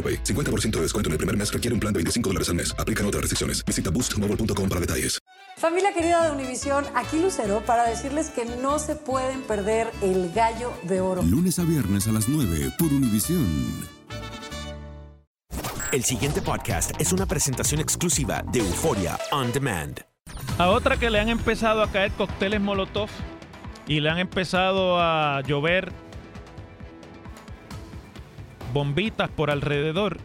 AroPay. 50% de descuento en el primer mes requiere un plan de 25 dólares al mes. Aplican otras restricciones. Visita boostmobile.com para detalles. Familia querida de Univisión, aquí Lucero para decirles que no se pueden perder el gallo de oro. Lunes a viernes a las 9 por Univisión. El siguiente podcast es una presentación exclusiva de Euforia On Demand. A otra que le han empezado a caer cócteles Molotov y le han empezado a llover bombitas por alrededor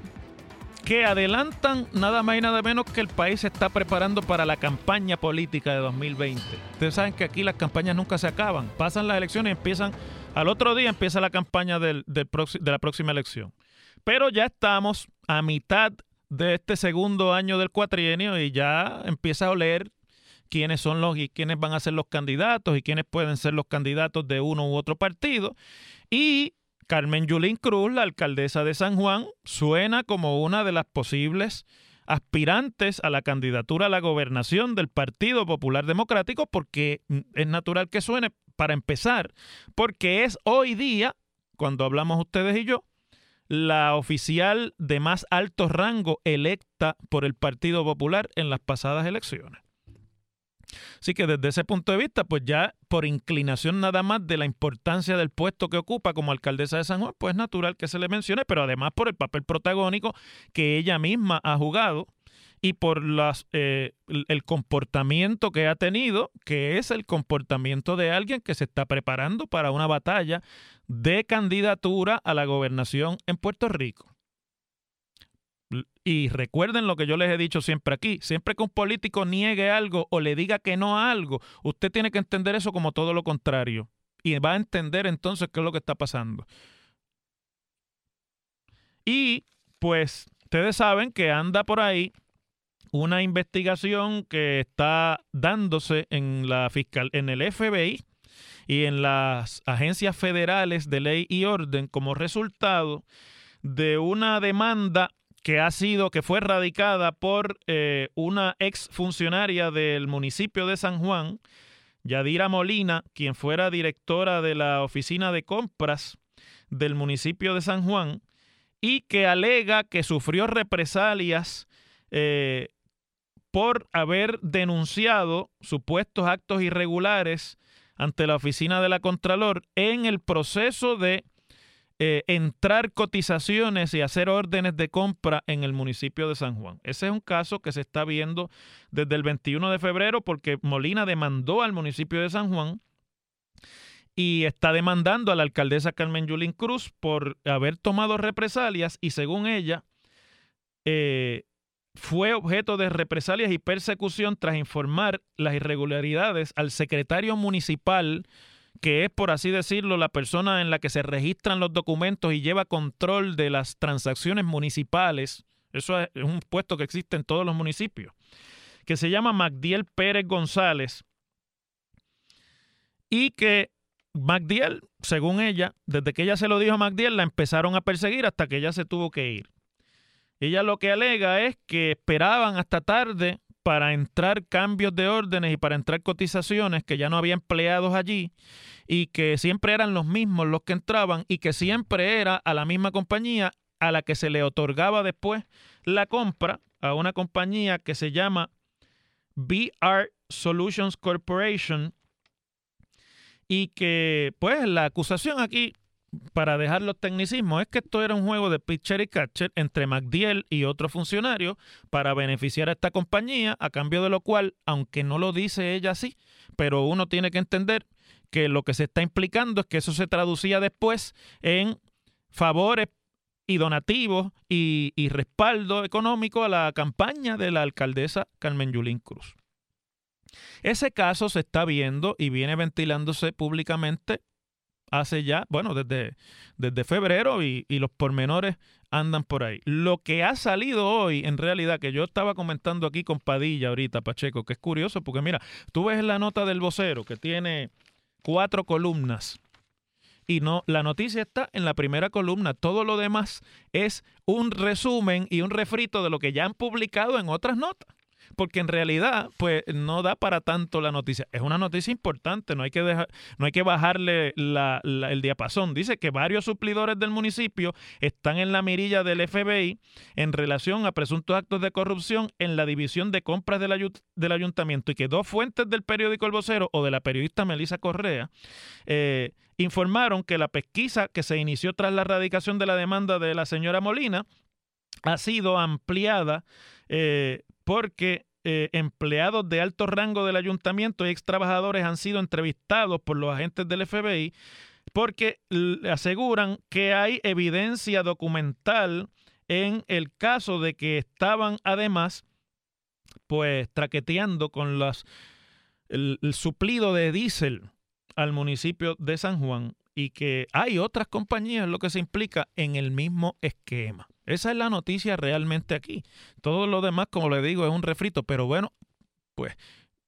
que adelantan nada más y nada menos que el país se está preparando para la campaña política de 2020. Ustedes saben que aquí las campañas nunca se acaban. Pasan las elecciones y empiezan, al otro día empieza la campaña del, de la próxima elección. Pero ya estamos a mitad de este segundo año del cuatrienio y ya empieza a oler quiénes son los y quiénes van a ser los candidatos y quiénes pueden ser los candidatos de uno u otro partido. Y Carmen Yulín Cruz, la alcaldesa de San Juan, suena como una de las posibles aspirantes a la candidatura a la gobernación del Partido Popular Democrático porque es natural que suene para empezar, porque es hoy día, cuando hablamos ustedes y yo, la oficial de más alto rango electa por el Partido Popular en las pasadas elecciones. Así que desde ese punto de vista, pues ya por inclinación nada más de la importancia del puesto que ocupa como alcaldesa de San Juan, pues es natural que se le mencione, pero además por el papel protagónico que ella misma ha jugado y por las, eh, el comportamiento que ha tenido, que es el comportamiento de alguien que se está preparando para una batalla de candidatura a la gobernación en Puerto Rico. Y recuerden lo que yo les he dicho siempre aquí, siempre que un político niegue algo o le diga que no a algo, usted tiene que entender eso como todo lo contrario. Y va a entender entonces qué es lo que está pasando. Y pues ustedes saben que anda por ahí una investigación que está dándose en la fiscal en el FBI y en las agencias federales de ley y orden como resultado de una demanda que ha sido, que fue radicada por eh, una ex funcionaria del municipio de San Juan, Yadira Molina, quien fuera directora de la oficina de compras del municipio de San Juan, y que alega que sufrió represalias eh, por haber denunciado supuestos actos irregulares ante la oficina de la Contralor en el proceso de eh, entrar cotizaciones y hacer órdenes de compra en el municipio de San Juan. Ese es un caso que se está viendo desde el 21 de febrero porque Molina demandó al municipio de San Juan y está demandando a la alcaldesa Carmen Yulín Cruz por haber tomado represalias y según ella eh, fue objeto de represalias y persecución tras informar las irregularidades al secretario municipal que es, por así decirlo, la persona en la que se registran los documentos y lleva control de las transacciones municipales. Eso es un puesto que existe en todos los municipios, que se llama Magdiel Pérez González. Y que Magdiel, según ella, desde que ella se lo dijo a Magdiel, la empezaron a perseguir hasta que ella se tuvo que ir. Ella lo que alega es que esperaban hasta tarde para entrar cambios de órdenes y para entrar cotizaciones que ya no había empleados allí y que siempre eran los mismos los que entraban y que siempre era a la misma compañía a la que se le otorgaba después la compra a una compañía que se llama BR Solutions Corporation y que pues la acusación aquí para dejar los tecnicismos, es que esto era un juego de pitcher y catcher entre McDiel y otro funcionario para beneficiar a esta compañía, a cambio de lo cual, aunque no lo dice ella así, pero uno tiene que entender que lo que se está implicando es que eso se traducía después en favores y donativos y, y respaldo económico a la campaña de la alcaldesa Carmen Yulín Cruz. Ese caso se está viendo y viene ventilándose públicamente hace ya, bueno, desde, desde febrero y, y, los pormenores andan por ahí. Lo que ha salido hoy, en realidad, que yo estaba comentando aquí con Padilla ahorita, Pacheco, que es curioso, porque mira, tú ves la nota del vocero que tiene cuatro columnas y no, la noticia está en la primera columna. Todo lo demás es un resumen y un refrito de lo que ya han publicado en otras notas porque en realidad pues no da para tanto la noticia. Es una noticia importante, no hay que, dejar, no hay que bajarle la, el diapasón. Dice que varios suplidores del municipio están en la mirilla del FBI en relación a presuntos actos de corrupción en la división de compras del, ayuntamiento y que dos fuentes del periódico El Vocero o de la periodista Melissa Correa eh, informaron que la pesquisa que se inició tras la erradicación de la demanda de la señora Molina ha sido ampliada eh, porque eh, empleados de alto rango del ayuntamiento y ex trabajadores han sido entrevistados por los agentes del FBI porque aseguran que hay evidencia documental en el caso de que estaban además pues traqueteando con las, el, el suplido de diésel al municipio de San Juan y que hay otras compañías, lo que se implica, en el mismo esquema. Esa es la noticia realmente aquí. Todo lo demás, como le digo, es un refrito, pero bueno, pues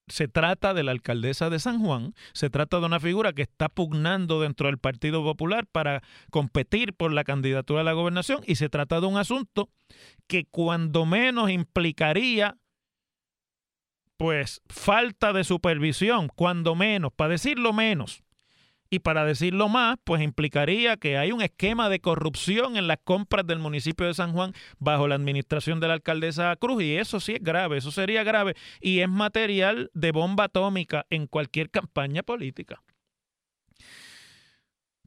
se trata de la alcaldesa de San Juan, se trata de una figura que está pugnando dentro del Partido Popular para competir por la candidatura a la gobernación y se trata de un asunto que cuando menos implicaría pues falta de supervisión, cuando menos, para decirlo menos, y para decirlo más, pues implicaría que hay un esquema de corrupción en las compras del municipio de San Juan bajo la administración de la alcaldesa Cruz. Y eso sí es grave, eso sería grave. Y es material de bomba atómica en cualquier campaña política.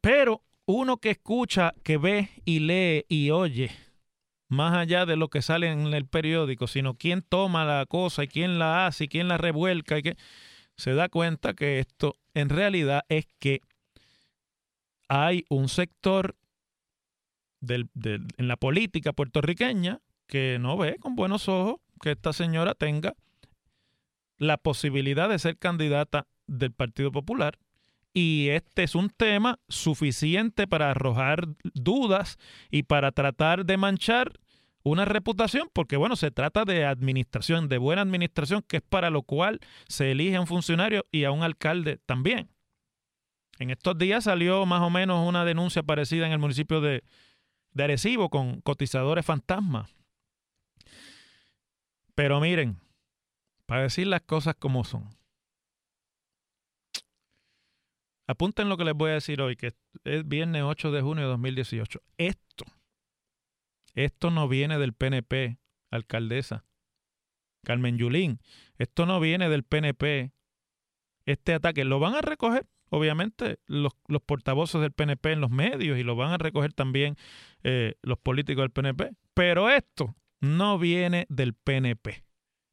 Pero uno que escucha, que ve y lee y oye, más allá de lo que sale en el periódico, sino quién toma la cosa y quién la hace y quién la revuelca y que se da cuenta que esto en realidad es que hay un sector en la política puertorriqueña que no ve con buenos ojos que esta señora tenga la posibilidad de ser candidata del Partido Popular. Y este es un tema suficiente para arrojar dudas y para tratar de manchar una reputación, porque bueno, se trata de administración, de buena administración, que es para lo cual se elige a un funcionario y a un alcalde también. En estos días salió más o menos una denuncia parecida en el municipio de, Arecibo con cotizadores fantasmas. Pero miren, para decir las cosas como son. Apunten lo que les voy a decir hoy, que es viernes 8 de junio de 2018. Esto, esto no viene del PNP, alcaldesa. Carmen Yulín, esto no viene del PNP. Este ataque lo van a recoger obviamente, los, los, portavoces del PNP en los medios y lo van a recoger también eh, los políticos del PNP. Pero esto no viene del PNP.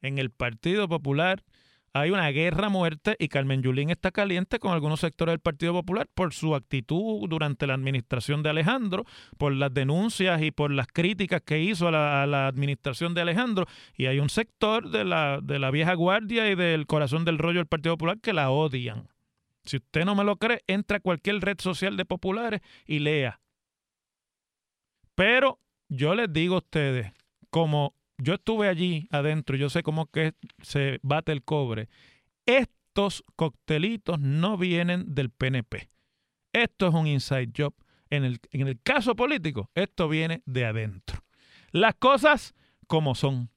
En el Partido Popular hay una guerra muerte y Carmen Yulín está caliente con algunos sectores del Partido Popular por su actitud durante la administración de Alejandro, por las denuncias y por las críticas que hizo a la, a la administración de Alejandro. Y hay un sector de la, de la vieja guardia y del corazón del rollo del Partido Popular que la odian. Si usted no me lo cree, entra a cualquier red social de populares y lea. Pero yo les digo a ustedes, como yo estuve allí adentro, yo sé cómo que se bate el cobre, estos coctelitos no vienen del PNP. Esto es un inside job. En el, en el caso político, esto viene de adentro. Las cosas como son.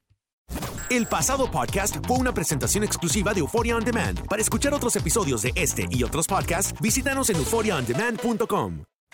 El pasado podcast fue una presentación exclusiva de Euphoria On Demand. Para escuchar otros episodios de este y otros podcasts, visítanos en euphoriaondemand.com.